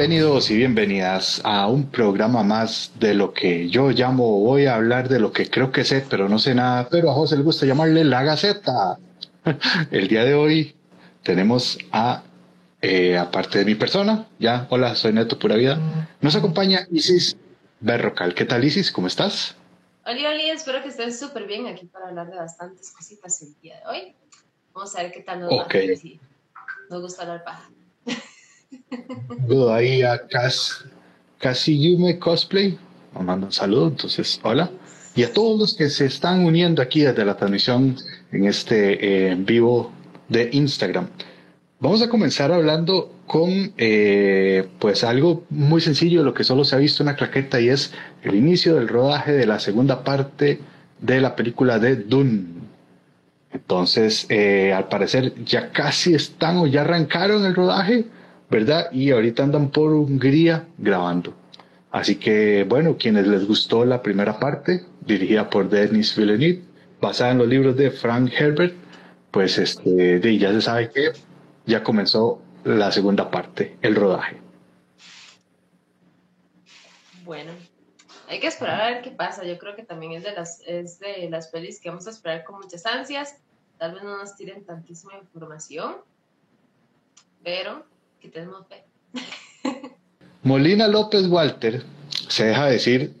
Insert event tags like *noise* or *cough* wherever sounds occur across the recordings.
Bienvenidos y bienvenidas a un programa más de lo que yo llamo, voy a hablar de lo que creo que sé, pero no sé nada, pero a José le gusta llamarle la Gaceta. *laughs* El día de hoy tenemos a, eh, aparte de mi persona, ya, hola, soy Neto Pura Vida, nos acompaña Isis Berrocal. ¿Qué tal Isis? ¿Cómo estás? Hola, hola, espero que estén súper bien aquí para hablar de bastantes cositas el día de hoy. Vamos a ver qué tal nos va. Si nos gusta hablar paja. Saludo ahí a Casi Yume Cosplay. Nos manda un saludo, entonces, hola. Y a todos los que se están uniendo aquí desde la transmisión en este eh, en vivo de Instagram. Vamos a comenzar hablando con eh, pues algo muy sencillo, lo que solo se ha visto en la claqueta y es el inicio del rodaje de la segunda parte de la película de Dune. Entonces, eh, al parecer ya casi están o ya arrancaron el rodaje ¿verdad? Y ahorita andan por Hungría grabando. Así que, bueno, quienes les gustó la primera parte, dirigida por Denis Villeneuve, basada en los libros de Frank Herbert, pues este, ya se sabe que ya comenzó la segunda parte, el rodaje. Bueno, hay que esperar a ver qué pasa. Yo creo que también es de las, es de las pelis que vamos a esperar con muchas ansias. Tal vez no nos tiren tantísima información, pero Molina López Walter se deja decir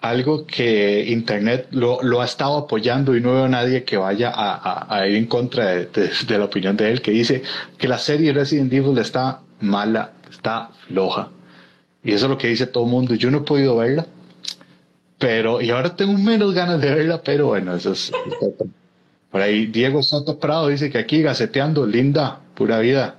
algo que Internet lo, ha estado apoyando y no veo a nadie que vaya a, ir en contra de, la opinión de él, que dice que la serie Resident Evil está mala, está floja. Y eso es lo que dice todo el mundo. Yo no he podido verla, pero, y ahora tengo menos ganas de verla, pero bueno, eso es. *laughs* Por ahí Diego Soto Prado dice que aquí gaceteando, linda, pura vida.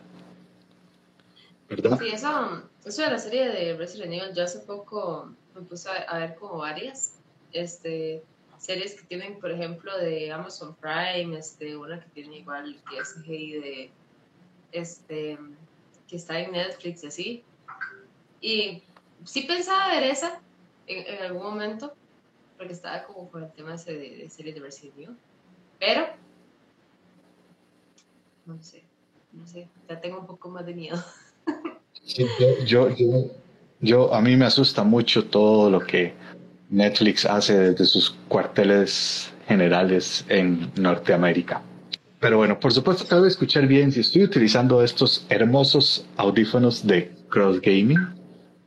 Sí, eso, eso de la serie de Resident Evil, yo hace poco me puse a, ver como varias este, series que tienen, por ejemplo, de Amazon Prime, este, una que tiene igual TSG de, este, que está en Netflix y así. Y sí pensaba ver esa en, algún momento, porque estaba como con el tema de, de series de Resident Evil, pero no sé, no sé, ya tengo un poco más de miedo. *laughs* yo, yo, yo, a mí me asusta mucho todo lo que Netflix hace desde sus cuarteles generales en Norteamérica. Pero bueno, por supuesto de escuchar bien si estoy utilizando estos hermosos audífonos de Cross Gaming.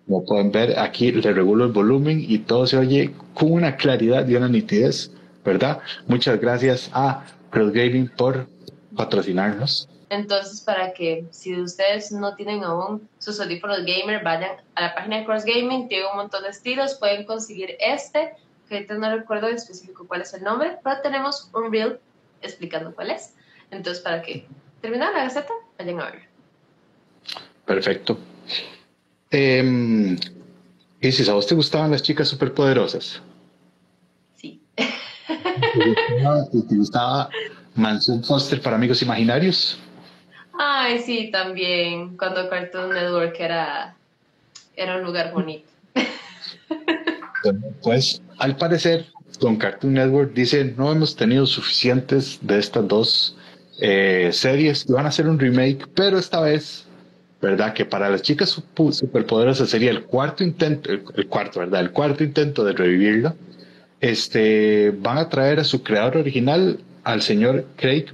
Como pueden ver, aquí le regulo el volumen y todo se oye con una claridad y una nitidez, ¿verdad? Muchas gracias a Cross Gaming por patrocinarnos. Entonces, para que si ustedes no tienen aún sus audífonos gamer, vayan a la página de Cross Gaming, tiene un montón de estilos, pueden conseguir este, que ahorita no recuerdo en específico cuál es el nombre, pero tenemos un reel explicando cuál es. Entonces, para que terminar la gaceta, vayan a ver. Perfecto. Eh, ¿Y si a vos te gustaban las chicas superpoderosas? Sí. *laughs* ¿Te gustaba Manson Foster para amigos imaginarios? Ay, sí, también, cuando Cartoon Network era, era un lugar bonito. pues al parecer, con Cartoon Network dice, no hemos tenido suficientes de estas dos eh, series van a hacer un remake, pero esta vez, ¿verdad? Que para las chicas superpoderosas sería el cuarto intento, el, cuarto, ¿verdad? El cuarto intento de revivirla. Este, van a traer a su creador original, al señor Craig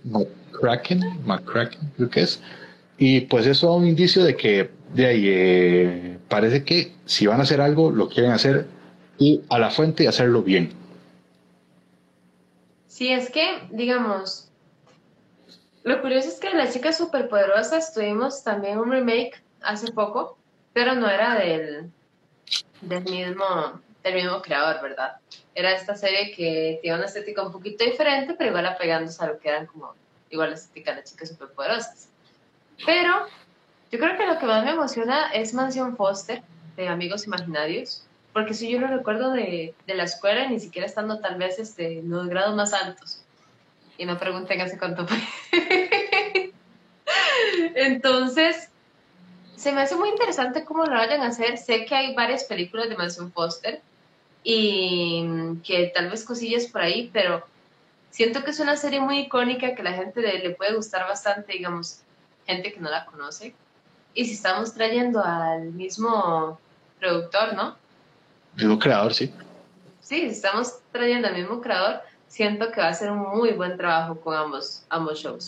McCracken, McCracken creo que es, y pues eso da un indicio de que de ahí eh, parece que si van a hacer algo, lo quieren hacer y a la fuente y hacerlo bien. Sí, es que, digamos, lo curioso es que las chicas superpoderosas tuvimos también un remake hace poco, pero no era del, del mismo del mismo creador, ¿verdad? Era esta serie que tiene una estética un poquito diferente, pero igual apegándose a lo que eran como igual las chicas superpoderosas. Pero yo creo que lo que más me emociona es Mansión Foster, de Amigos Imaginarios, porque si yo lo recuerdo de, de la escuela, ni siquiera estando tal vez este, en los grados más altos. Y no pregunten hace cuánto fue. Entonces, se me hace muy interesante cómo lo vayan a hacer. Sé que hay varias películas de Mansión Foster y que tal vez cosillas por ahí, pero siento que es una serie muy icónica que la gente le, puede gustar bastante, digamos, gente que no la conoce. y si estamos trayendo al mismo productor, ¿no? Mismo creador, sí. Sí, si estamos trayendo al mismo creador, siento que va a ser un muy buen trabajo con ambos, ambos shows.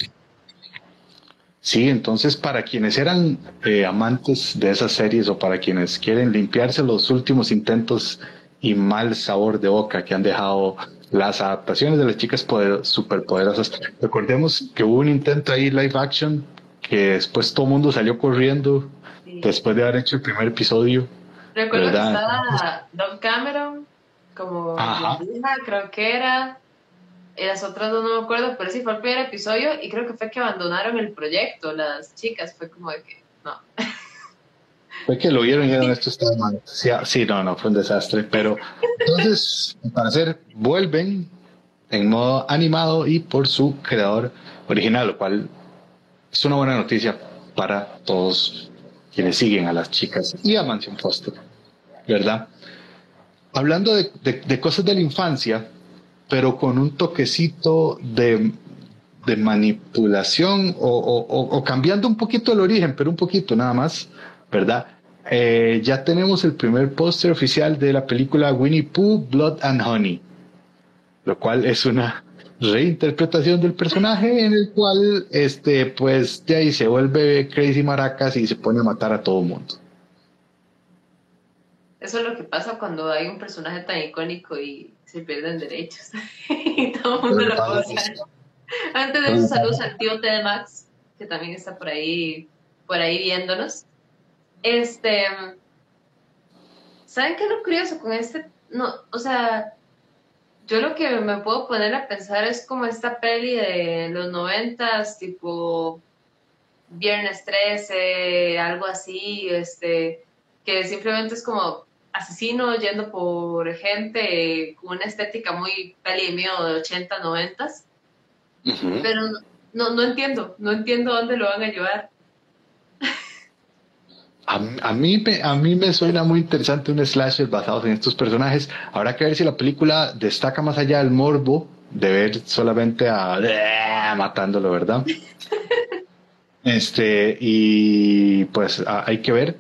Sí, entonces para quienes eran eh, amantes de esas series o para quienes quieren limpiarse los últimos intentos y mal sabor de boca que han dejado las adaptaciones de las chicas poder, superpoderosas, recordemos que hubo un intento ahí live action que después todo el mundo salió corriendo después de haber hecho el primer episodio. Recuerdo que estaba Don Cameron como hija, creo que era y las otras dos no me acuerdo, pero sí fue el primer episodio y creo que fue que abandonaron el proyecto, las chicas, fue como de que, no. *laughs* Fue que lo vieron y dijeron, esto está mal. Sí, no, no, fue un desastre, pero entonces, para hacer, vuelven en modo animado y por su creador original, lo cual es una buena noticia para todos quienes siguen a las chicas y a Mansion Foster, ¿verdad? Hablando de, de cosas de la infancia, pero con un toquecito de, de manipulación o, cambiando un poquito el origen, pero un poquito nada más, ¿verdad? Eh, ya tenemos el primer póster oficial de la película Winnie Pooh, Blood and Honey, lo cual es una reinterpretación del personaje en el cual, este, pues, de ahí se vuelve crazy maracas y se pone a matar a todo el mundo. Eso es lo que pasa cuando hay un personaje tan icónico y se pierden derechos. *laughs* y todo el mundo lo puede usar. Antes de eso, saludos al tío Ted Max, que también está por ahí, por ahí viéndonos. Este, ¿saben qué es lo curioso con este? No, o sea, yo lo que me puedo poner a pensar es como esta peli de los noventas, tipo Viernes 13, algo así, este, que simplemente es como asesino yendo por gente con una estética muy peli mío de 80, 90. Pero no, no entiendo, no entiendo dónde lo van a llevar. A, a, mí, a mí me suena muy interesante un slasher basado en estos personajes. Habrá que ver si la película destaca más allá del morbo de ver solamente a matándolo, ¿verdad? *laughs* este, y pues hay que ver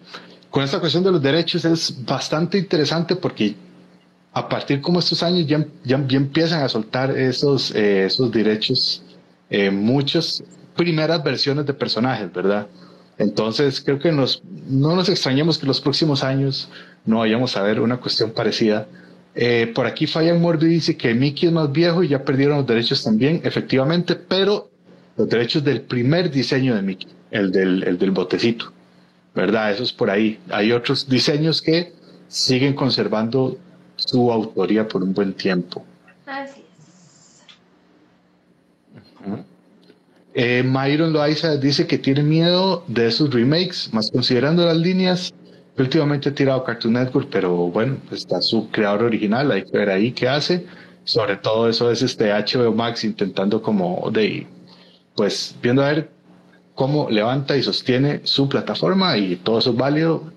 con esta cuestión de los derechos es bastante interesante porque a partir como estos años ya, ya, empiezan a soltar esos, eh, esos derechos, eh, muchas primeras versiones de personajes, ¿verdad? Entonces creo que nos, no nos extrañemos que los próximos años no vayamos a ver una cuestión parecida. Eh, por aquí Fayan Morbi dice que Mickey es más viejo y ya perdieron los derechos también, efectivamente, pero los derechos del primer diseño de Mickey, el del, el del botecito. ¿verdad? Eso es por ahí. Hay otros diseños que siguen conservando su autoría por un buen tiempo. Así es. Eh, Myron Loaiza dice que tiene miedo de esos remakes, más considerando las líneas últimamente ha tirado Cartoon Network, pero bueno, está su creador original, hay que ver ahí qué hace. Sobre todo eso es este HBO Max intentando como de, pues viendo a ver cómo levanta y sostiene su plataforma y todo eso es válido.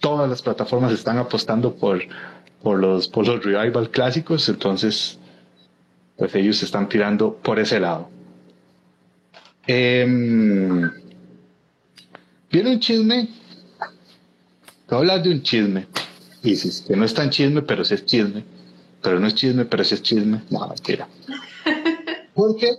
Todas las plataformas están apostando por, por, los, por los revival clásicos, entonces pues ellos están tirando por ese lado. Eh, Viene un chisme. A hablar de un chisme. Y si que no es tan chisme, pero sí es chisme. Pero no es chisme, pero sí es chisme. No, mentira. *laughs* Porque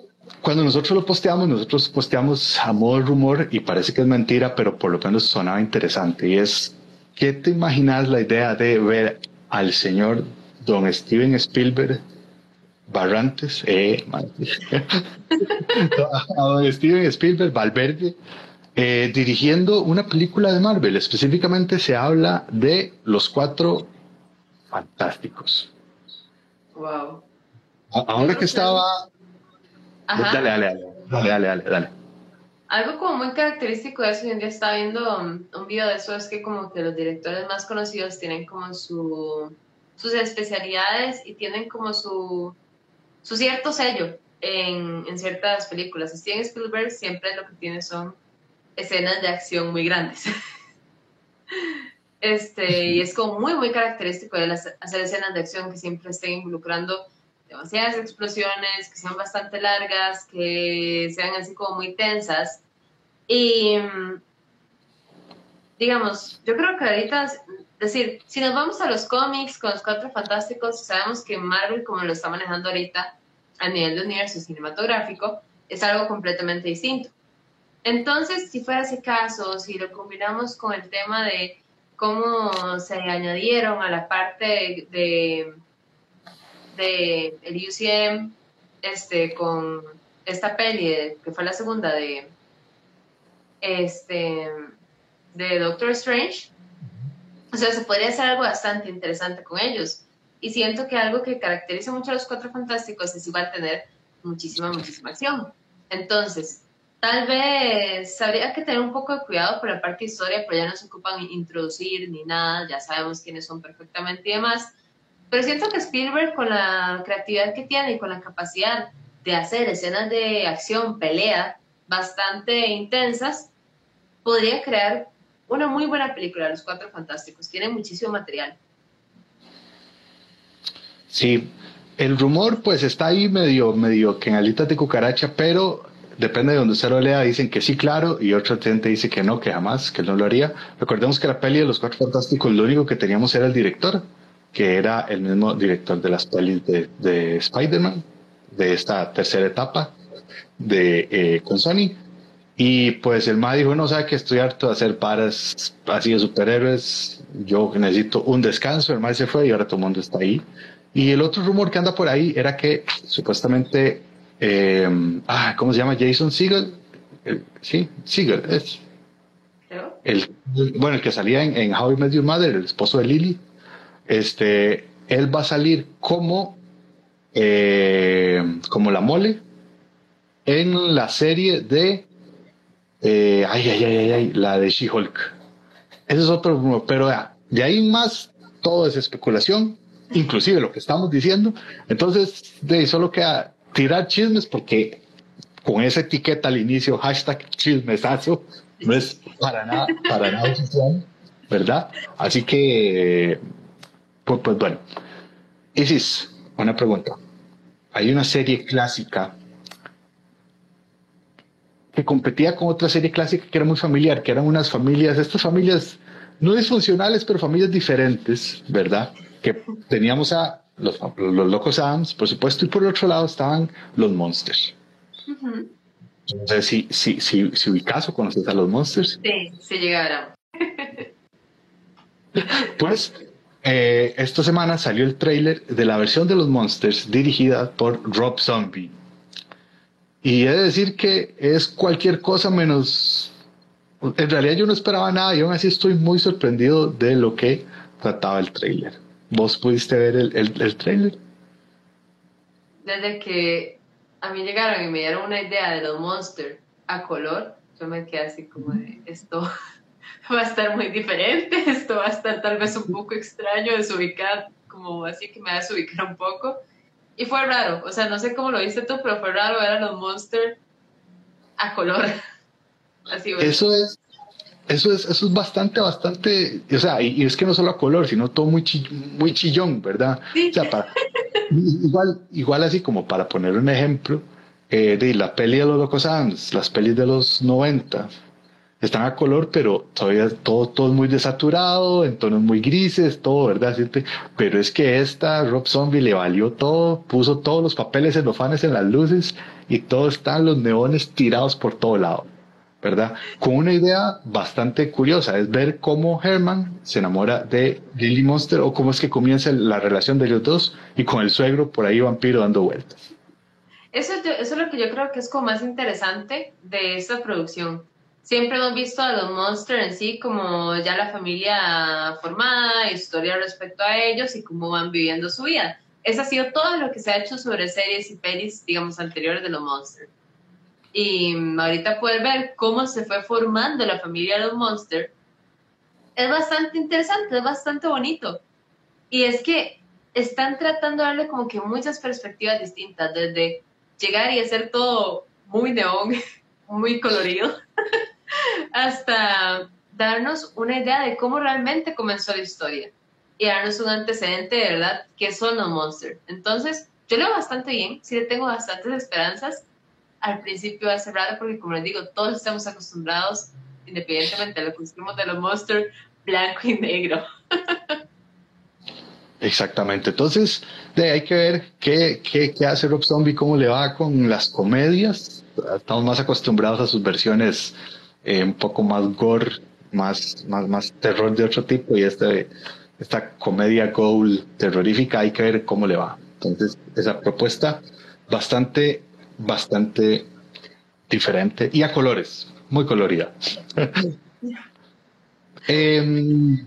cuando nosotros lo posteamos, nosotros posteamos a modo de rumor y parece que es mentira, pero por lo menos sonaba interesante. Y es, ¿qué te imaginas la idea de ver al señor don Steven Spielberg Barrantes, eh, *laughs* a don Steven Spielberg Valverde, eh, dirigiendo una película de Marvel. Específicamente se habla de los cuatro fantásticos. Wow. Ahora que estaba Dale, dale, dale, dale, dale, dale, Algo como muy característico de eso, hoy en día estaba viendo um, un, video de eso, es que como que los directores más conocidos tienen como su, sus especialidades y tienen como su, su cierto sello en, ciertas películas. Steven Spielberg siempre lo que tiene son escenas de acción muy grandes. *laughs* este, y es como muy, muy característico de las, hacer escenas de acción que siempre estén involucrando demasiadas explosiones, que sean bastante largas, que sean así como muy tensas. Y, digamos, yo creo que ahorita, es decir, si nos vamos a los cómics con los Cuatro Fantásticos, sabemos que Marvel, como lo está manejando ahorita a nivel de universo cinematográfico, es algo completamente distinto. Entonces, si fuera ese caso, si lo combinamos con el tema de cómo se añadieron a la parte de, de, el UCM este, con esta peli, que fue la segunda de, este, de Doctor Strange, o sea, se podría hacer algo bastante interesante con ellos. Y siento que algo que caracteriza mucho a los Cuatro Fantásticos es igual tener muchísima, muchísima acción. Entonces, tal vez habría que tener un poco de cuidado por la parte de historia, pero ya no se ocupan introducir ni nada, ya sabemos quiénes son perfectamente y demás. Pero siento que Spielberg, con la creatividad que tiene y con la capacidad de hacer escenas de acción, pelea, bastante intensas, podría crear una muy buena película, Los Cuatro Fantásticos. Tiene muchísimo material. Sí, el rumor pues está ahí medio, medio que en alitas de cucaracha, pero depende de donde usted lo lea, dicen que sí, claro, y otra gente dice que no, que jamás, que no lo haría. Recordemos que la peli de Los Cuatro Fantásticos, lo único que teníamos era el director, que era el mismo director de las pelis de, de Spider-Man, de esta tercera etapa de eh, con Sony. Y pues el MA dijo, no sabe que estoy harto de hacer paras así de superhéroes, yo necesito un descanso, el MA se fue y ahora todo el mundo está ahí. Y el otro rumor que anda por ahí era que supuestamente, eh, ah, ¿cómo se llama? Jason Segel, sí, Segel es. El, bueno, el que salía en, en How I Met Your Mother, el esposo de Lily, este, él va a salir como, eh, como la mole en la serie de, eh, ay, ay, ay, ay, la de She-Hulk. Ese es otro rumor, pero de ahí más todo es especulación inclusive lo que estamos diciendo. Entonces, solo queda tirar chismes porque con esa etiqueta al inicio, hashtag chismesazo, no es para nada, para nada oficial, ¿verdad? Así que, pues, pues bueno. Isis, una pregunta. Hay una serie clásica que competía con otra serie clásica que era muy familiar, que eran unas familias, estas familias no disfuncionales, pero familias diferentes, ¿verdad? que teníamos a los, los locos Adams, por supuesto, y por el otro lado estaban los Monsters. Entonces, si, si, si, si ubicas o conoces a los Monsters. Sí, sí llegaron. *laughs* pues, eh, esta semana salió el trailer de la versión de los Monsters dirigida por Rob Zombie. Y he de decir que es cualquier cosa menos. En realidad yo no esperaba nada y aún así estoy muy sorprendido de lo que trataba el trailer. ¿Vos pudiste ver el, el, trailer? Desde que a mí llegaron y me dieron una idea de los monsters a color, yo me quedé así como de esto *laughs* va a estar muy diferente, esto va a estar tal vez un poco extraño, desubicar, como así que me va a desubicar un poco. Y fue raro, o sea, no sé cómo lo viste tú, pero fue raro ver a los monsters a color. *laughs* Así, Eso es, eso es, eso es bastante, bastante, o sea, y, es que no solo a color, sino todo muy, muy chillón, ¿verdad? O sea, igual, igual así como para poner un ejemplo, eh, de la peli de los Locos Adams, las pelis de los 90, están a color, pero todavía todo, todo muy desaturado, en tonos muy grises, todo, ¿verdad? Pero es que esta Rob Zombie le valió todo, puso todos los papeles en los fans en las luces y todo están los neones tirados por todo lado. ¿verdad? Con una idea bastante curiosa, es ver cómo Herman se enamora de Lily Monster o cómo es que comienza la relación de ellos dos y con el suegro por ahí vampiro dando vueltas. Eso, eso es lo que yo creo que es como más interesante de esta producción. Siempre hemos visto a los Monsters en sí como ya la familia formada, historia respecto a ellos y cómo van viviendo su vida. Eso ha sido todo lo que se ha hecho sobre series y pelis, digamos, anteriores de los Monsters y ahorita poder ver cómo se fue formando la familia de los Monsters, es bastante interesante, es bastante bonito. Y es que están tratando de darle como que muchas perspectivas distintas, desde llegar y hacer todo muy neón, *laughs* muy colorido, *laughs* hasta darnos una idea de cómo realmente comenzó la historia y darnos un antecedente de verdad que son los monsters. Entonces, yo leo bastante bien, sí le tengo bastantes esperanzas al principio va a ser raro porque, como les digo, todos estamos acostumbrados independientemente de lo que de los monsters blanco y negro. *laughs* Exactamente. Entonces, de, hay que ver qué, qué, qué, hace Rob Zombie, cómo le va con las comedias. Estamos más acostumbrados a sus versiones eh, un poco más gore, más, más, más terror de otro tipo y este, esta comedia goal terrorífica hay que ver cómo le va. Entonces, esa propuesta bastante, bastante diferente y a colores, muy colorida. *laughs* eh,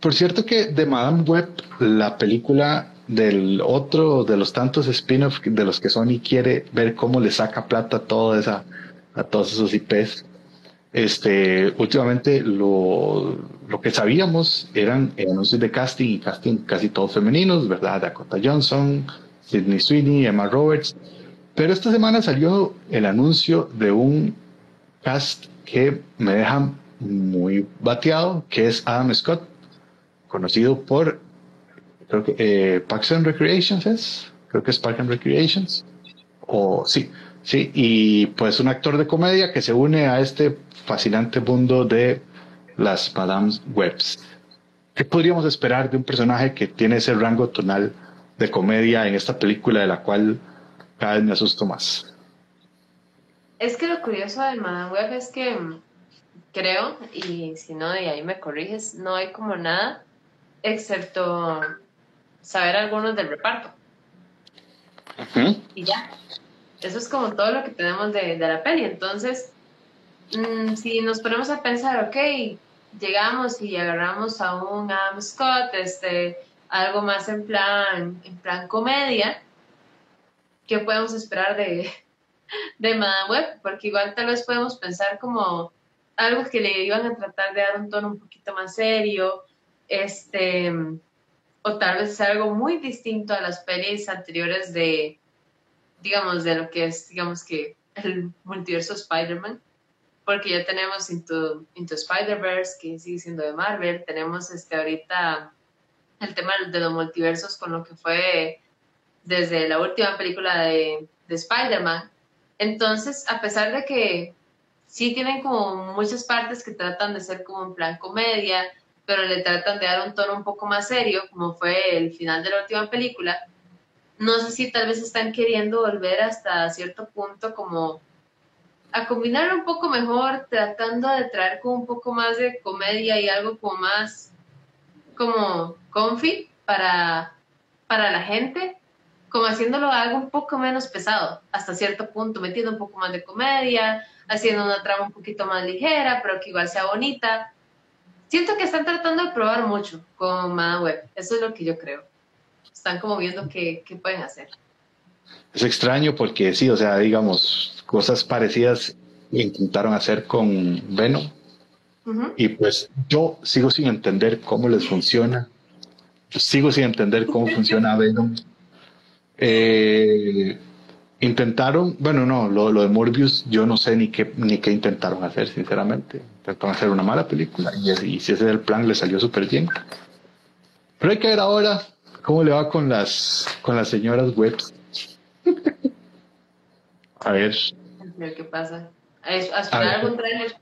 por cierto que de Madame Web, la película del otro de los tantos spin-offs de los que Sony quiere ver cómo le saca plata a toda esa, a todos esos IPs. Este, últimamente lo, lo que sabíamos eran anuncios de casting y casting casi todos femeninos, ¿verdad? Dakota Johnson, Sidney Sweeney, Emma Roberts. Pero esta semana salió el anuncio de un cast que me deja muy bateado, que es Adam Scott, conocido por, creo que eh, Parks and Recreations es, creo que es Parks and Recreations, o sí, sí, y pues un actor de comedia que se une a este fascinante mundo de las Madame Webs. ¿Qué podríamos esperar de un personaje que tiene ese rango tonal de comedia en esta película de la cual cada vez me asusto más? Es que lo curioso de Madame Web es que creo, y si no, de ahí me corriges, no hay como nada excepto saber algunos del reparto. Y ya. Eso es como todo lo que tenemos de, la peli. Entonces, mm, si nos ponemos a pensar, ok, llegamos y agarramos a un Adam Scott, este, algo más en plan, en plan comedia, ¿qué podemos esperar de, *laughs* de Madame Web? Porque igual tal vez podemos pensar como algo que le iban a tratar de dar un tono un poquito más serio, este, o tal vez algo muy distinto a las pelis anteriores de, digamos, de lo que es, digamos que el multiverso Spider-Man, porque ya tenemos Into, Into Spider-Verse, que sigue siendo de Marvel, tenemos este ahorita el tema de los multiversos con lo que fue desde la última película de, de Spider-Man. Entonces, a pesar de que sí tienen como muchas partes que tratan de ser como en plan comedia, pero le tratan de dar un tono un poco más serio, como fue el final de la última película. No sé si tal vez están queriendo volver hasta cierto punto como a combinar un poco mejor, tratando de traer un poco más de comedia y algo como más como comfy para, para la gente, como haciéndolo algo un poco menos pesado, hasta cierto punto, metiendo un poco más de comedia, haciendo una trama un poquito más ligera, pero que igual sea bonita siento que están tratando de probar mucho con Madame Web. Eso es lo que yo creo. Están como viendo qué, qué pueden hacer. Es extraño porque sí, o sea, digamos, cosas parecidas intentaron hacer con Venom. Y pues yo sigo sin entender cómo les funciona. Yo sigo sin entender cómo funciona Venom. Eh, Intentaron, bueno, no, lo, lo, de Morbius, yo no sé ni qué, ni qué intentaron hacer, sinceramente. Intentaron hacer una mala película y, y si ese es el plan, le salió súper bien. Pero hay que ver ahora cómo le va con las, con las señoras webs. a ver. A ver qué pasa. A, esperar algún trailer.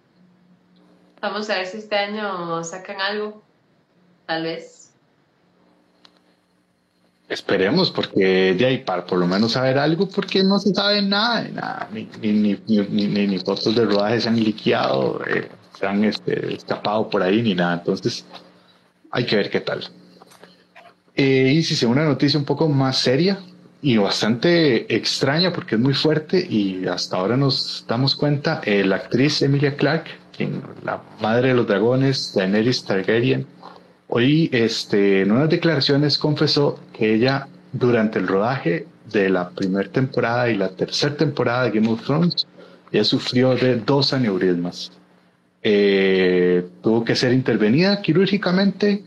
Vamos a ver si este año sacan algo. Tal vez. Esperemos, porque de ahí para por lo menos saber algo, porque no se sabe nada, nada ni, ni, ni, ni, fotos de rodaje se han liqueado, eh, se han este, escapado por ahí, ni nada. Entonces, hay que ver qué tal. Y si se una noticia un poco más seria y bastante extraña, porque es muy fuerte y hasta ahora nos damos cuenta, eh, la actriz Emilia quien, la madre de los dragones, Daenerys Targaryen, Hoy, este, en unas declaraciones confesó que ella, durante el rodaje de la primera temporada y la tercera temporada de Game of Thrones, ella sufrió de dos aneurismas. Eh, tuvo que ser intervenida quirúrgicamente,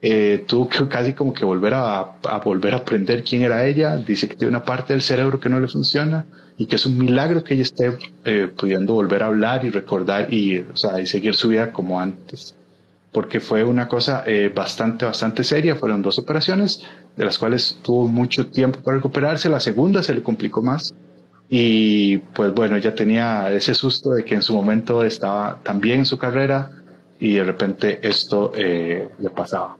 eh, tuvo que casi como que volver a, volver a aprender quién era ella. Dice que tiene una parte del cerebro que no le funciona y que es un milagro que ella esté eh, pudiendo volver a hablar y recordar y seguir su vida como antes porque fue una cosa eh, bastante, bastante seria. Fueron dos operaciones, de las cuales tuvo mucho tiempo para recuperarse. La segunda se le complicó más. Y pues bueno, ella tenía ese susto de que en su momento estaba también en su carrera y de repente esto eh, le pasaba.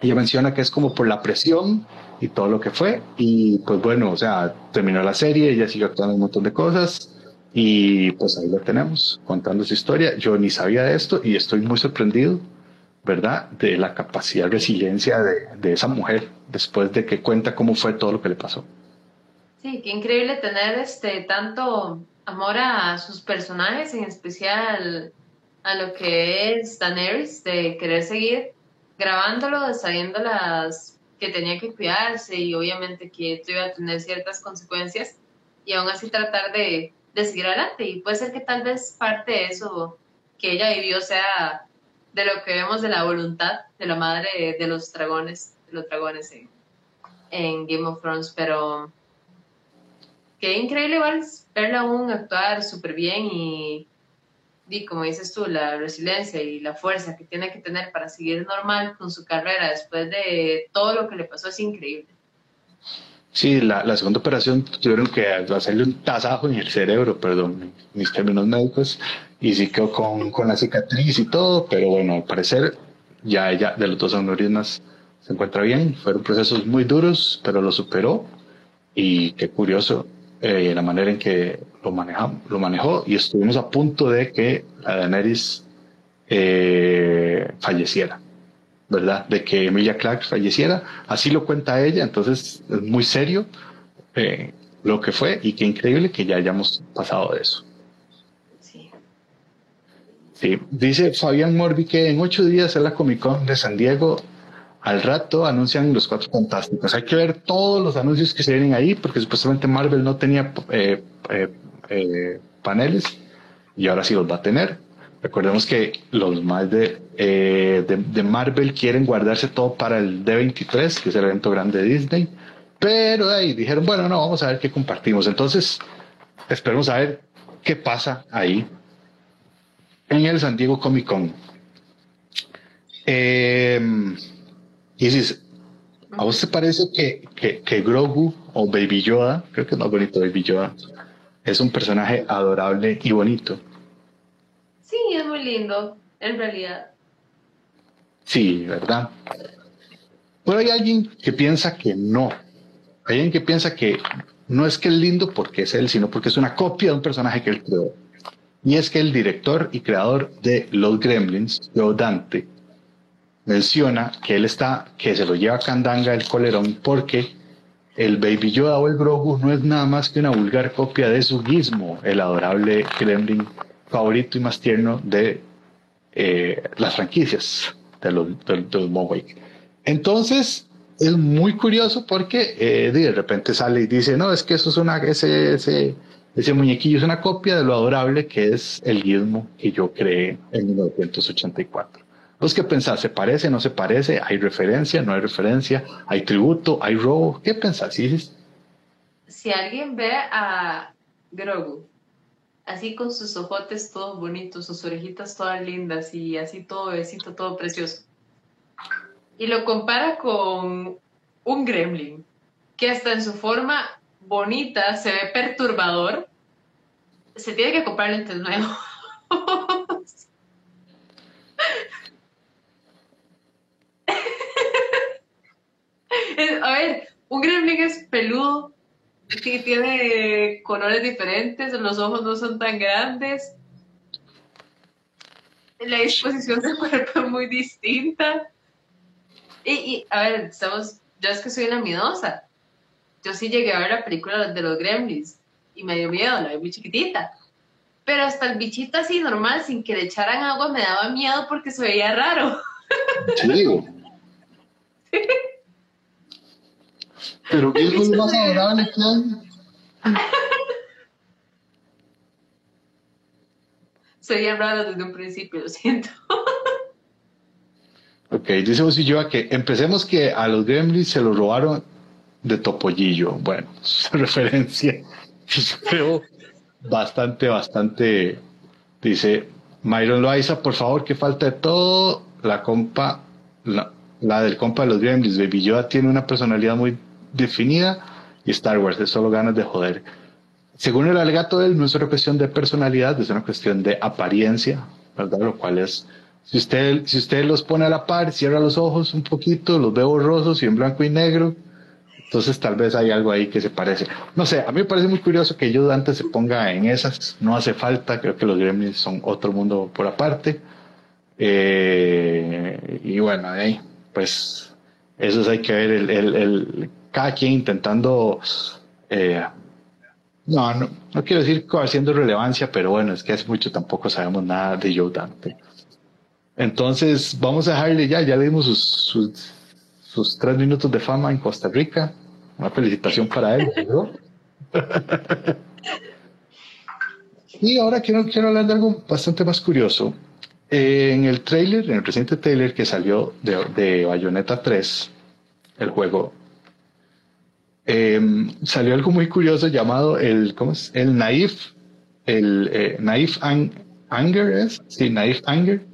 Ella menciona que es como por la presión y todo lo que fue. Y pues bueno, o sea, terminó la serie, ella siguió actuando un montón de cosas. Y pues ahí lo tenemos, contando su historia. Yo ni sabía de esto y estoy muy sorprendido, ¿verdad? De la capacidad de resiliencia de, de esa mujer después de que cuenta cómo fue todo lo que le pasó. Sí, qué increíble tener este tanto amor a sus personajes, en especial a lo que es Daenerys, de querer seguir grabándolo, sabiendo las que tenía que cuidarse y obviamente que esto iba a tener ciertas consecuencias y aún así tratar de, de seguir adelante. Y puede ser que tal vez parte de eso que ella vivió sea de lo que vemos de la voluntad de la madre de los dragones, de los dragones en, Game of Thrones, pero qué increíble igual verla aún actuar súper bien y, y, como dices tú, la resiliencia y la fuerza que tiene que tener para seguir normal con su carrera después de todo lo que le pasó es increíble. Sí, la, la segunda operación tuvieron que hacerle un tasajo en el cerebro, perdón, mis términos médicos, y sí quedó con, con la cicatriz y todo, pero bueno, al parecer ya ella de los dos aneurismas se encuentra bien. Fueron procesos muy duros, pero lo superó. Y qué curioso, eh, la manera en que lo, manejamos, lo manejó y estuvimos a punto de que la Daenerys eh, falleciera, ¿verdad? De que Emilia Clark falleciera. Así lo cuenta ella, entonces es muy serio eh, lo que fue y qué increíble que ya hayamos pasado de eso. Sí. Sí, dice Fabián Morbi que en ocho días es la Comic Con de San Diego al rato anuncian los cuatro fantásticos. Hay que ver todos los anuncios que se vienen ahí, porque supuestamente Marvel no tenía eh, eh, paneles y ahora sí los va a tener. Recordemos que los más de, de, Marvel quieren guardarse todo para el D23, que es el evento grande de Disney, pero ahí dijeron, bueno, no, vamos a ver qué compartimos. Entonces, esperemos a ver qué pasa ahí en el San Diego Comic Con. Eh, y dices, ¿a vos te parece que, que, que, Grogu o Baby Yoda, creo que es más bonito Baby Yoda, es un personaje adorable y bonito? Sí, es muy lindo, en realidad. Sí, ¿verdad? Pero hay alguien que piensa que no. Hay alguien que piensa que no es que es lindo porque es él, sino porque es una copia de un personaje que él creó. Y es que el director y creador de Los Gremlins, Joe Dante, menciona que él está, que se lo lleva a Candanga el colerón porque el Baby Yoda o el Grogu no es nada más que una vulgar copia de su gizmo, el adorable gremlin favorito y más tierno de eh, las franquicias de los, de, Entonces, es muy curioso porque eh, de repente sale y dice, no, es que eso es una, ese, ese, ese muñequillo es una copia de lo adorable que es el gizmo que yo creé en 1984. ¿Vos qué pensás? ¿Se parece? ¿No se parece? ¿Hay referencia? ¿No hay referencia? ¿Hay tributo? ¿Hay robo? ¿Qué pensás, Si alguien ve a Grogu así con sus ojotes todos bonitos, sus orejitas todas lindas y así todo besito, todo precioso, y lo compara con un gremlin que hasta en su forma bonita se ve perturbador, se tiene que comprar lentes nuevos. *laughs* a ver, un gremlin es peludo, sí, tiene colores diferentes, los ojos no son tan grandes, la disposición del cuerpo es muy distinta. Y, a ver, estamos, yo es que soy una miedosa. Yo sí llegué a ver la película de los gremlins y me dio miedo, la vi muy chiquitita. Pero hasta el bichito así normal, sin que le echaran agua, me daba miedo porque se veía raro. Sí. *laughs* Pero ¿qué es lo más adorable que hay? *laughs* Sería raro desde un principio, lo siento. *laughs* Ok, dice yo que empecemos que a los gremlins se los robaron de Topollillo. Bueno, *laughs* su referencia, creo, bastante, bastante. Dice Myron Loaiza, por favor, que falta de todo. La compa, la, la del compa de los gremlins, Baby Yoda tiene una personalidad muy definida y Star Wars es solo ganas de joder. según el alegato de él, no es una cuestión de personalidad, es una cuestión de apariencia, ¿verdad? Lo cual es, si usted, si usted los pone a la par, cierra los ojos un poquito, los ve borrosos y en blanco y negro, entonces tal vez hay algo ahí que se parece. No sé, a mí me parece muy curioso que yo antes se ponga en esas, no hace falta, creo que los gremlins son otro mundo por aparte. Eh, y bueno, ahí, pues eso hay que ver, el, el cada quien intentando eh, no, no, no quiero decir haciendo relevancia, pero bueno, es que hace mucho tampoco sabemos nada de Joe Dante. Entonces, vamos a dejarle ya, ya le dimos sus, sus, tres minutos de fama en Costa Rica. Una felicitación para él. *laughs* y ahora quiero, quiero hablar de algo bastante más curioso. en el trailer, en el presente trailer que salió de, de Bayonetta 3, el juego Em, salió algo muy curioso llamado el, ¿cómo es? El Naif, el eh, Naif Anger, ¿es? Sí, Naif Anger,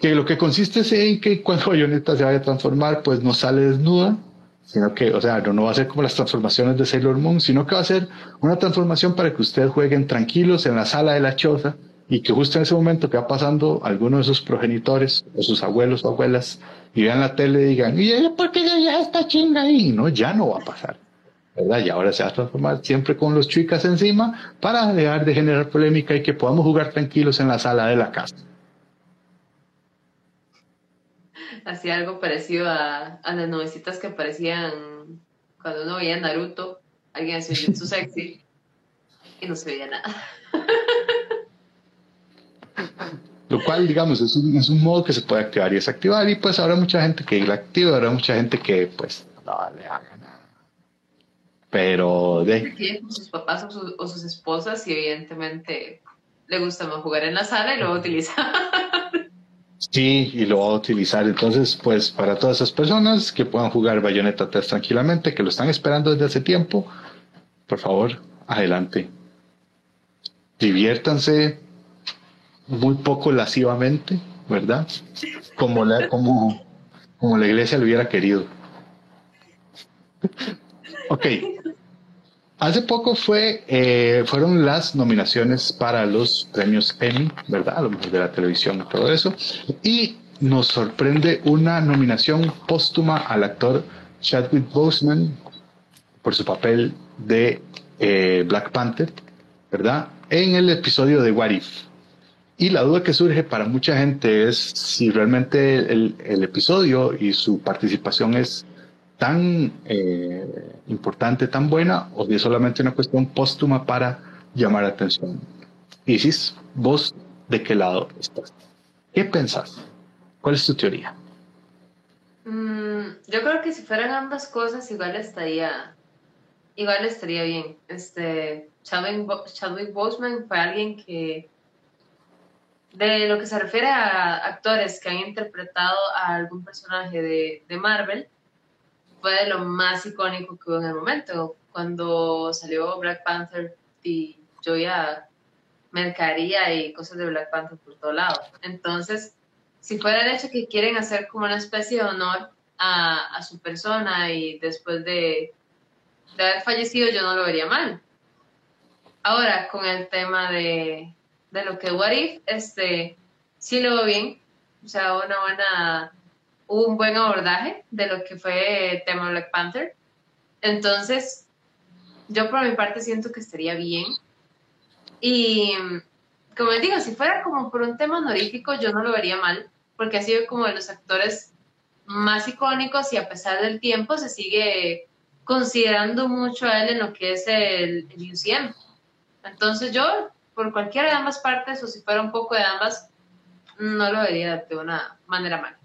que lo que consiste es en que cuando Bayonetta se vaya a transformar, pues no sale desnuda, sino que, o sea, no, no va a ser como las transformaciones de Sailor Moon, sino que va a ser una transformación para que ustedes jueguen tranquilos en la sala de la choza y que justo en ese momento que va pasando alguno de sus progenitores o sus abuelos o abuelas y vean la tele y digan, ¿y por qué ya está chinga ahí? No, ya no va a pasar. ¿verdad? Y ahora se va a transformar siempre con los chicas encima para dejar de generar polémica y que podamos jugar tranquilos en la sala de la casa. Hacía algo parecido a, a las novecitas que aparecían cuando uno veía Naruto, alguien hacía su sexy y no se veía nada. *laughs* Lo cual, digamos, es un, es un, modo que se puede activar y desactivar. Y pues habrá mucha gente que la activa, habrá mucha gente que pues no le haga nada. Pero de... Con sus papás o, sus esposas y evidentemente le gusta más jugar en la sala y lo va a utilizar. *laughs* Sí, y lo va a utilizar. Entonces, pues para todas esas personas que puedan jugar Bayonetta 3 tranquilamente, que lo están esperando desde hace tiempo, por favor, adelante. Diviértanse, muy poco lascivamente, ¿verdad? Como la, como, como la iglesia lo hubiera querido. Ok. Hace poco fue, eh, fueron las nominaciones para los premios Emmy, ¿verdad? Lo mejor de la televisión y todo eso. Y nos sorprende una nominación póstuma al actor Chadwick Boseman por su papel de eh, Black Panther, ¿verdad? En el episodio de What If. Y la duda que surge para mucha gente es si realmente el, episodio y su participación es tan eh, importante, tan buena, o si es solamente una cuestión póstuma para llamar la atención. Isis, vos, ¿de qué lado estás? ¿Qué pensás? ¿Cuál es tu teoría? Mm, yo creo que si fueran ambas cosas, igual estaría, igual estaría bien. Este, Chadwick, Chadwick Boseman fue alguien que de lo que se refiere a actores que han interpretado a algún personaje de, de, Marvel, fue de lo más icónico que hubo en el momento. Cuando salió Black Panther y yo ya mercaría y cosas de Black Panther por todo lado. Entonces, si fuera el hecho que quieren hacer como una especie de honor a, a su persona y después de, de haber fallecido, yo no lo vería mal. Ahora, con el tema de, de lo que What If, este, sí lo bien. O sea, una buena, un buen abordaje de lo que fue tema Black Panther. Entonces, yo por mi parte siento que estaría bien. Y como les digo, si fuera como por un tema honorífico, yo no lo vería mal, porque ha sido como de los actores más icónicos y a pesar del tiempo se sigue considerando mucho a él en lo que es el, el UCM. Entonces yo por cualquiera de ambas partes o si fuera un poco de ambas, no lo vería de una manera mal.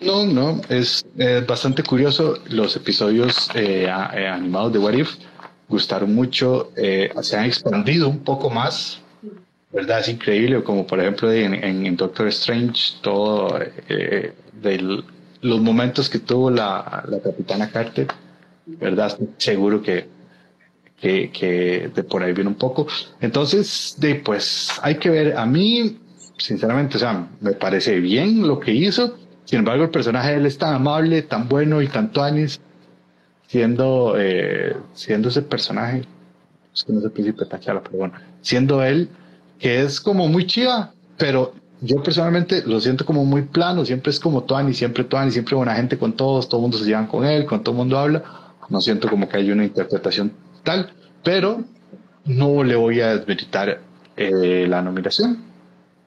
No, no, es, bastante curioso. Los episodios eh, eh, animados de What If gustaron mucho, eh, se han expandido un poco más, ¿verdad? Es increíble, como por ejemplo en, Doctor Strange, todo de los momentos que tuvo la, la Capitana Carter, ¿verdad? Seguro que que, de por ahí viene un poco. Entonces, de, pues hay que ver, a mí, sinceramente, o sea, me parece bien lo que hizo. Sin embargo, el personaje de él es tan amable, tan bueno y tanto anis, siendo, eh, siendo ese personaje. es que príncipe T'Challa, pero siendo él, que es como muy chiva, pero yo personalmente lo siento como muy plano, siempre es como Tuani, siempre Tuani, siempre buena gente con todos, todo el mundo se llevan con él, con todo el mundo habla, no siento como que hay una interpretación tal, pero no le voy a desmeritar eh, la nominación,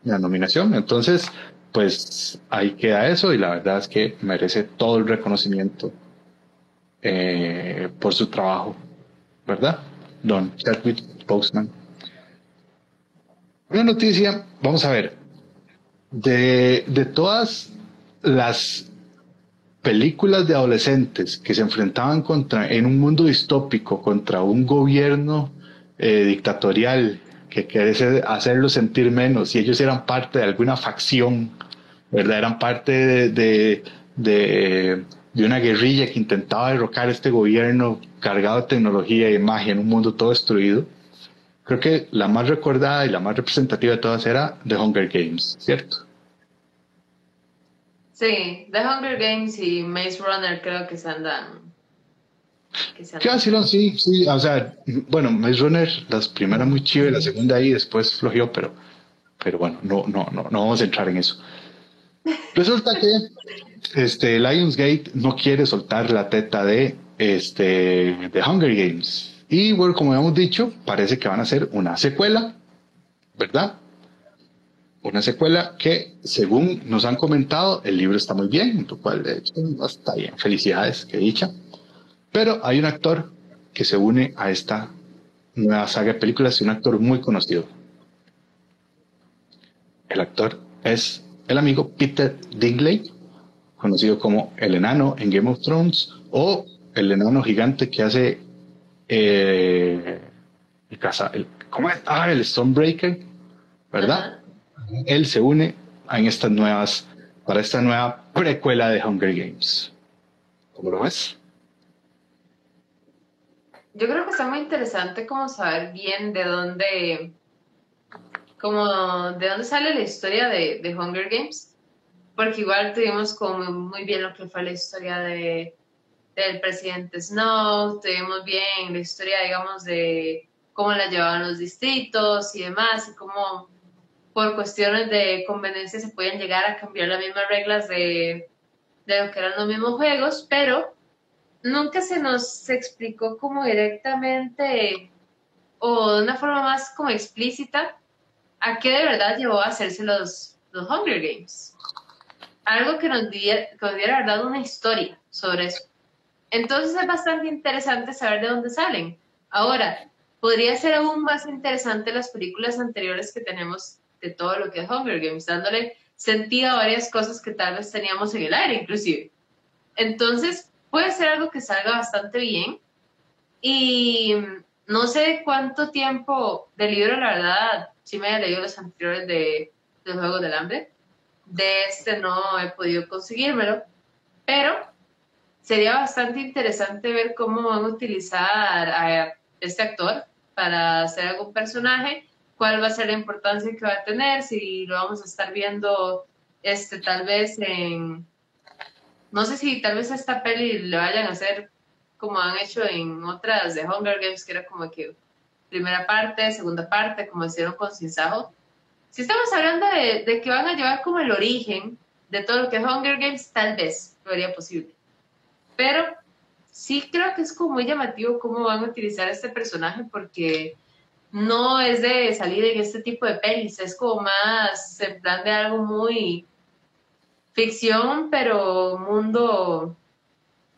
la nominación, entonces pues ahí queda eso y la verdad es que merece todo el reconocimiento eh, por su trabajo, ¿verdad? Don Chadwick Boseman. Una noticia, vamos a ver, de, de todas las películas de adolescentes que se enfrentaban contra, en un mundo distópico contra un gobierno eh, dictatorial que quería hacerlo sentir menos y ellos eran parte de alguna facción, ¿verdad? Eran parte de, de, de, de una guerrilla que intentaba derrocar este gobierno cargado de tecnología y magia en un mundo todo destruido. Creo que la más recordada y la más representativa de todas era The Hunger Games, ¿cierto? Sí, The Hunger Games y Maze Runner creo que se andan. Que se sí, sí, o sea, bueno, Maze Runner, las primeras muy chidas, la segunda ahí después flojeó, pero, pero bueno, no, no, no, no vamos a entrar en eso. Resulta que este, Lionsgate no quiere soltar la teta de este, The Hunger Games. Y bueno, como hemos dicho, parece que van a hacer una secuela, ¿verdad? Una secuela que, según nos han comentado, el libro está muy bien, lo cual de hecho está bien, felicidades, que dicha. Pero hay un actor que se une a esta nueva saga de películas y un actor muy conocido. El actor es el amigo Peter Dinklage, conocido como el enano en Game of Thrones o el enano gigante que hace eh, el casa, el, ¿cómo es? Ah, el Stormbreaker, ¿verdad? Él se une en estas nuevas, para esta nueva precuela de Hunger Games. ¿Cómo lo ves? Yo creo que está muy interesante como saber bien de dónde, como de dónde sale la historia de, de Hunger Games, porque igual tuvimos como muy bien lo que fue la historia de, del presidente Snow, tuvimos bien la historia, digamos, de cómo la llevaban los distritos y demás, y cómo por cuestiones de conveniencia se pueden llegar a cambiar las mismas reglas de, de lo que eran los mismos juegos, pero nunca se nos explicó como directamente o de una forma más como explícita a qué de verdad llevó a hacerse los, los Hunger Games. Algo que nos diera, que nos diera verdad una historia sobre eso. Entonces es bastante interesante saber de dónde salen. Ahora, podría ser aún más interesante las películas anteriores que tenemos de todo lo que es Hunger Games, dándole sentido a varias cosas que tal vez teníamos en el aire inclusive. Entonces, puede ser algo que salga bastante bien. Y no sé cuánto tiempo del libro, la verdad, sí me he leído los anteriores de, los Juegos del Hambre. De este no he podido conseguírmelo, pero sería bastante interesante ver cómo van a utilizar a este actor para hacer algún personaje cuál va a ser la importancia que va a tener, si lo vamos a estar viendo este, tal vez en, no sé si tal vez esta peli le vayan a hacer como han hecho en otras de Hunger Games, que era como que primera parte, segunda parte, como hicieron con Sinsajo. Si estamos hablando de, que van a llevar como el origen de todo lo que es Hunger Games, tal vez lo haría posible. Pero sí creo que es como muy llamativo cómo van a utilizar este personaje porque no es de salir en este tipo de pelis, es como más en plan de algo muy ficción, pero mundo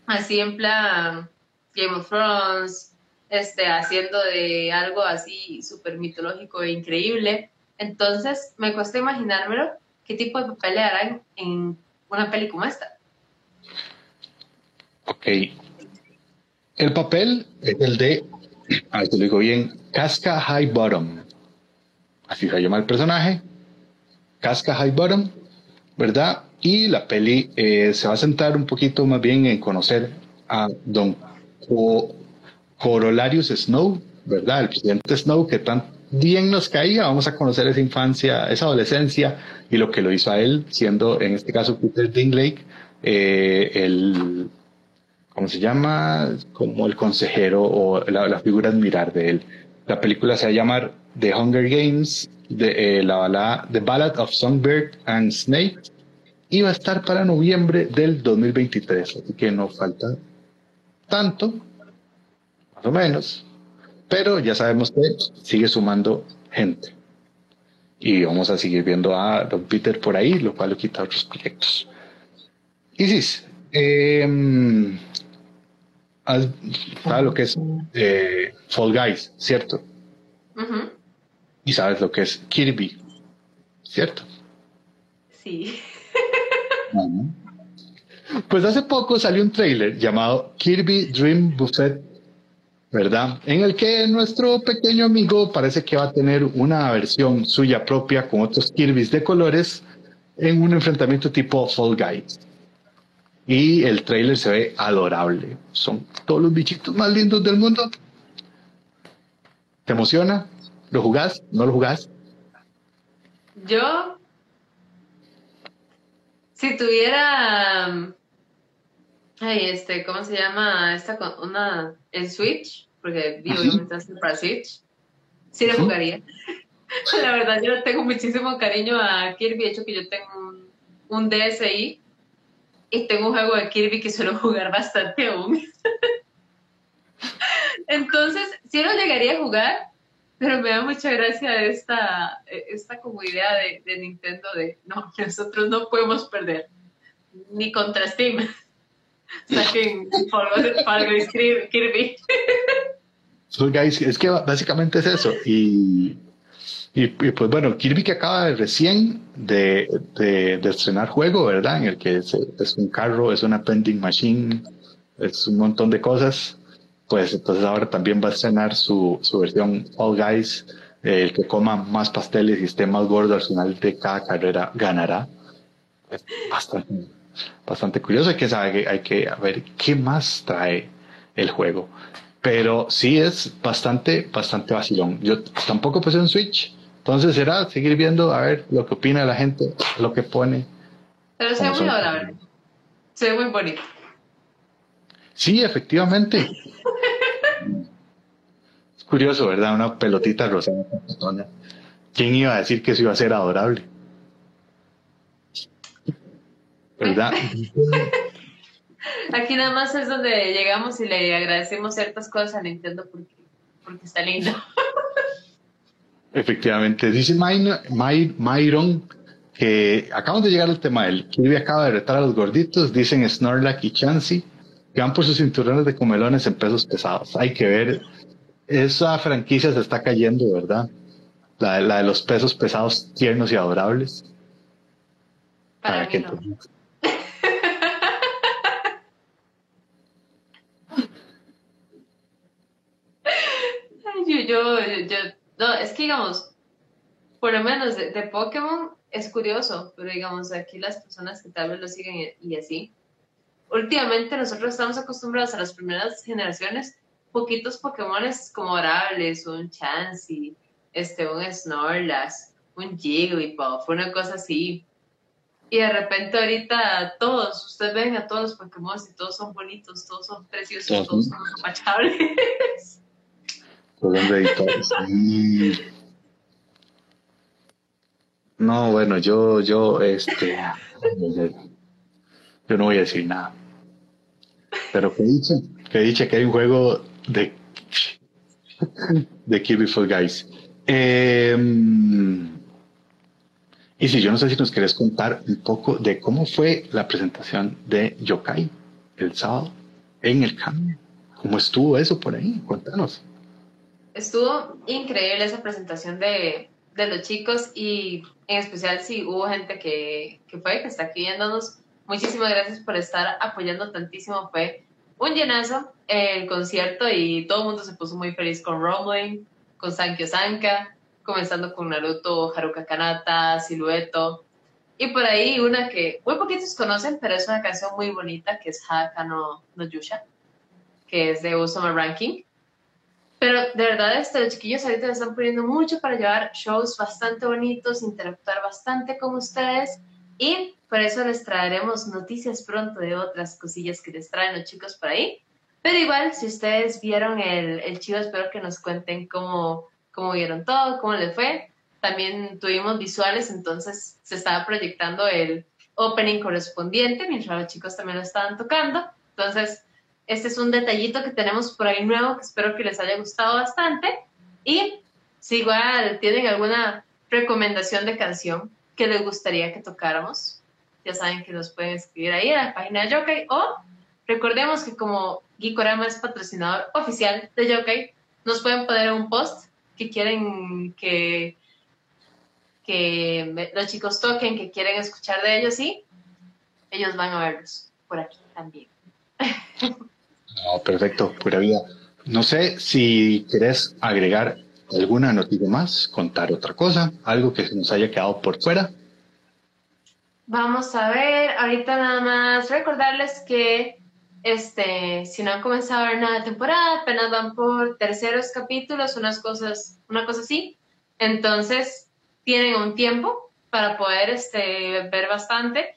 así en plan Game of Thrones, este, haciendo de algo así súper mitológico e increíble. Entonces, me cuesta imaginármelo qué tipo de papel le harán en una peli como esta. Ok. El papel el de a te lo digo bien, Casca High Bottom. Así se llama el personaje. Casca High Bottom, ¿verdad? Y la peli eh, se va a centrar un poquito más bien en conocer a Don Corolarius Snow, ¿verdad? El presidente Snow que tan bien nos caía. Vamos a conocer esa infancia, esa adolescencia y lo que lo hizo a él, siendo en este caso Peter Dinklage eh, el ¿cómo se llama? Como el consejero o la, figura admirar de él. La película se va a llamar The Hunger Games, de, eh, la balada, The Ballad of Songbird and Snake, y va a estar para noviembre del 2023, así que no falta tanto, más o menos, pero ya sabemos que sigue sumando gente. Y vamos a seguir viendo a Don Peter por ahí, lo cual le quita otros proyectos. Isis, eh, sabes lo que es eh, Fall Guys, ¿cierto? Y sabes lo que es Kirby, ¿cierto? Sí. Pues hace poco salió un trailer llamado Kirby Dream Buffet, ¿verdad? En el que nuestro pequeño amigo parece que va a tener una versión suya propia con otros Kirby's de colores en un enfrentamiento tipo Fall Guys. Y el trailer se ve adorable. Son todos los bichitos más lindos del mundo. ¿Te emociona? ¿Lo jugás? ¿No lo jugás? Yo, si tuviera, ay, este, ¿cómo se llama? Esta, una, el Switch, porque vivo obviamente para Switch, sí lo jugaría. *laughs* La verdad, yo tengo muchísimo cariño a Kirby, de hecho que yo tengo un, un DSI tengo un juego de Kirby que suelo jugar bastante aún. *laughs* Entonces, sí lo llegaría a jugar, pero me da mucha gracia esta, esta como idea de, Nintendo de, no, *laughs* nosotros no podemos perder, ni contra Steam. *laughs* Saquen Guys Kirby. Guys, es que básicamente es eso. Y y, pues bueno, Kirby que acaba de recién de, de, estrenar juego, ¿verdad? En el que es, es, un carro, es una pending machine, es un montón de cosas. Pues entonces ahora también va a estrenar su, su versión All Guys. el que coma más pasteles y esté más gordo al final de cada carrera ganará. Es bastante, bastante curioso. Hay que saber, hay que ver qué más trae el juego. Pero sí es bastante, bastante vacilón. Yo tampoco puse un Switch, entonces será seguir viendo a ver lo que opina la gente, lo que pone. Pero se ve muy adorable. Se ve muy bonito. Sí, efectivamente. *laughs* es curioso, ¿verdad? Una pelotita rosada. ¿Quién iba a decir que eso iba a ser adorable? ¿Verdad? *laughs* Aquí nada más es donde llegamos y le agradecemos ciertas cosas a Nintendo porque, porque está lindo. *laughs* Efectivamente, dice Myron que acabamos de llegar al tema del Kirby acaba de retar a los gorditos, dicen Snorlax y Chansey, que van por sus cinturones de comelones en pesos pesados. Hay que ver, esa franquicia se está cayendo, ¿verdad? La, de los pesos pesados tiernos y adorables. Para, que *laughs* yo, yo, yo no, es que digamos, por lo menos de, Pokémon es curioso, pero digamos, aquí las personas que tal vez lo siguen y, así. Últimamente nosotros estamos acostumbrados a las primeras generaciones, poquitos Pokémones como Orables, un Chansey, este, un Snorlax, un Jigglypuff, una cosa así. Y de repente ahorita todos, ustedes ven a todos los Pokémon y todos son bonitos, todos son preciosos, todos son apachables. *laughs* *laughs* No, bueno, yo, yo, este, yo no voy a decir nada. Pero que dice, que dice que hay un juego de, de Kirby for Guys. Em, y si yo no sé si nos querés contar un poco de cómo fue la presentación de Yokai el sábado en el cambio. ¿Cómo estuvo eso por ahí? Cuéntanos estuvo increíble esa presentación de, de, los chicos y en especial si hubo gente que, que fue, que está aquí viéndonos. Muchísimas gracias por estar apoyando tantísimo. Fue un llenazo el concierto y todo el mundo se puso muy feliz con Rumbling, con Sankyo Sanka, comenzando con Naruto, Haruka Kanata, Silueto. Y por ahí una que muy poquitos conocen, pero es una canción muy bonita que es Haka no, no Yusha, que es de Usama Ranking. Pero de verdad, este, los chiquillos ahorita se están poniendo mucho para llevar shows bastante bonitos, interactuar bastante con ustedes y por eso les traeremos noticias pronto de otras cosillas que les traen los chicos por ahí. Pero igual, si ustedes vieron el, el chivo, espero que nos cuenten cómo, cómo vieron todo, cómo les fue. También tuvimos visuales, entonces se estaba proyectando el opening correspondiente, mientras los chicos también lo estaban tocando. Entonces, este es un detallito que tenemos por ahí nuevo que espero que les haya gustado bastante. Y si igual tienen alguna recomendación de canción que les gustaría que tocáramos, ya saben que nos pueden escribir ahí en la página de Yokai o recordemos que como Gikorama es patrocinador oficial de Yokai, nos pueden poner un post que quieren que, que los chicos toquen, que quieren escuchar de ellos y ellos van a verlos por aquí también. *laughs* No, perfecto, pura vida. No sé si querés agregar alguna noticia más, contar otra cosa, algo que se nos haya quedado por fuera. Vamos a ver, ahorita nada más recordarles que este, si no han comenzado a ver nada de temporada, apenas van por terceros capítulos, unas cosas, una cosa así. Entonces, tienen un tiempo para poder este, ver bastante.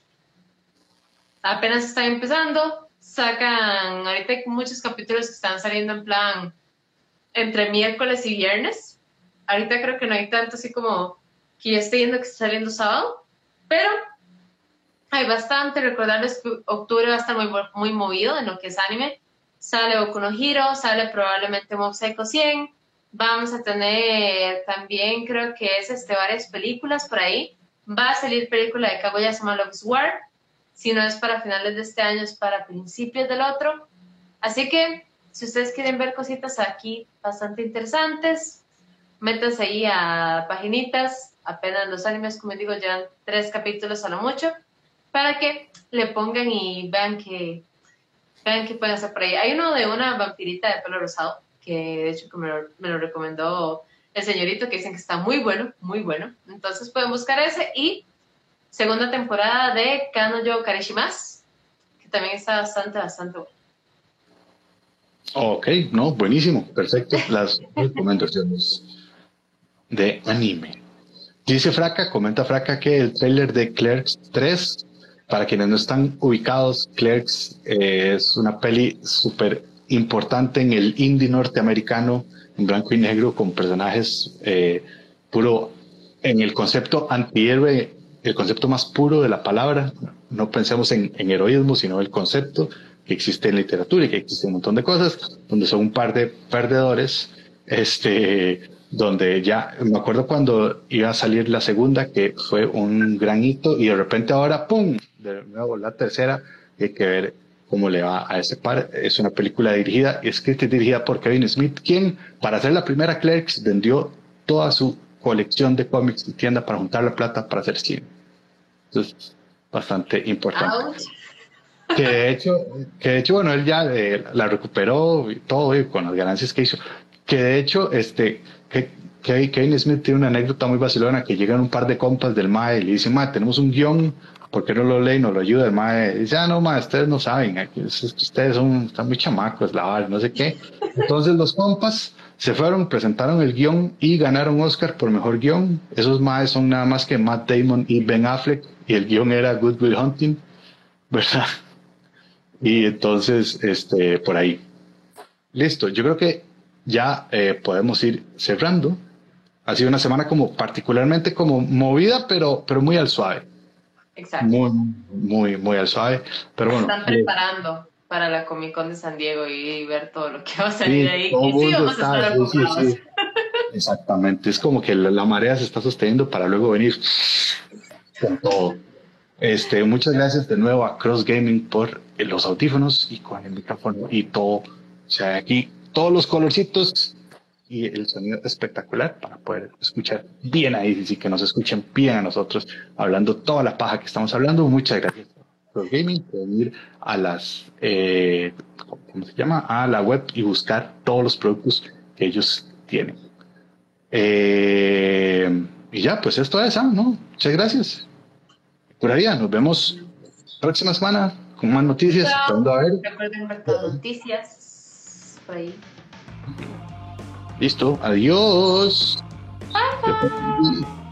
Apenas están empezando, sacan, ahorita hay muchos capítulos que están saliendo en plan entre miércoles y viernes. Ahorita creo que no hay tanto así como que ya estoy viendo que está saliendo sábado, pero hay bastante. Recordarles que octubre va a estar muy, muy movido en lo que es anime. Sale Boku no Hero, sale probablemente Mob Psycho 100. Vamos a tener también, creo que es este, varias películas por ahí. Va a salir película de Kaguya-sama Love's War. Si no es para finales de este año, es para principios del otro. Así que, si ustedes quieren ver cositas aquí bastante interesantes, métanse ahí a paginitas. Apenas los animes, como digo, llevan tres capítulos a lo mucho para que le pongan y vean que, vean que pueden hacer por ahí. Hay uno de una vampirita de pelo rosado, que de hecho me lo, me lo recomendó el señorito, que dicen que está muy bueno, muy bueno. Entonces pueden buscar ese y segunda temporada de Kanojo Karishimas, que también está bastante, bastante bueno. Ok, no, buenísimo, perfecto. Las recomendaciones de anime. Dice Fraca, comenta Fraca que el trailer de Clerks 3 para quienes no están ubicados, Clerks eh, es una peli súper importante en el indie norteamericano, en blanco y negro, con personajes eh, puro en el concepto antihéroe, el concepto más puro de la palabra. No pensemos en, en heroísmo, sino el concepto que existe en literatura y que existe un montón de cosas, donde son un par de perdedores, este, donde ya, me acuerdo cuando iba a salir la segunda, que fue un gran hito, y de repente ahora, ¡pum! de nuevo la tercera, hay que ver cómo le va a ese par. Es una película dirigida escrita y dirigida por Kevin Smith, quien para hacer la primera Clerks vendió toda su colección de cómics y tienda para juntar la plata para hacer cine. Entonces, bastante importante. Que de hecho, que de hecho, bueno, él ya eh, la recuperó y todo y con las ganancias que hizo. Que de hecho, este, que, Kevin Smith tiene una anécdota muy vacilona que llegan un par de compas del MAE y le dicen, MAE, tenemos un guion ¿por qué no lo lee y no lo ayuda? El mae dice, ah, no, mae, ustedes no saben, ustedes son, están muy chamacos, la no sé qué. Entonces los compas se fueron, presentaron el guion y ganaron Oscar por mejor guion. Esos maes son nada más que Matt Damon y Ben Affleck y el guion era Good Will Hunting, ¿verdad? Y entonces, este, por ahí. Listo, yo creo que ya eh, podemos ir cerrando. Ha sido una semana como particularmente como movida, pero, pero muy al suave. Exacto. Muy, muy, muy al suave. Pero bueno. Están eh, preparando para la Comic Con de San Diego y ver todo lo que va a salir ahí. Y sí, vamos a estar sí, sí, Exactamente. Es como que la, marea se está sosteniendo para luego venir con todo. Este, muchas gracias de nuevo a Cross Gaming por los audífonos y con el micrófono y todo. O sea, aquí todos los colorcitos y el sonido espectacular para poder escuchar bien ahí y que nos escuchen bien a nosotros hablando toda la paja que estamos hablando. Muchas gracias por Gaming. Pueden ir a las, eh, ¿cómo se llama? A la web y buscar todos los productos que ellos tienen. Eh, y ya, pues esto es. ¿no? Muchas gracias. Pura vida, nos vemos próxima semana con más noticias. A ver. Recuerden ver noticias por ahí. Listo, adiós. Bye, bye.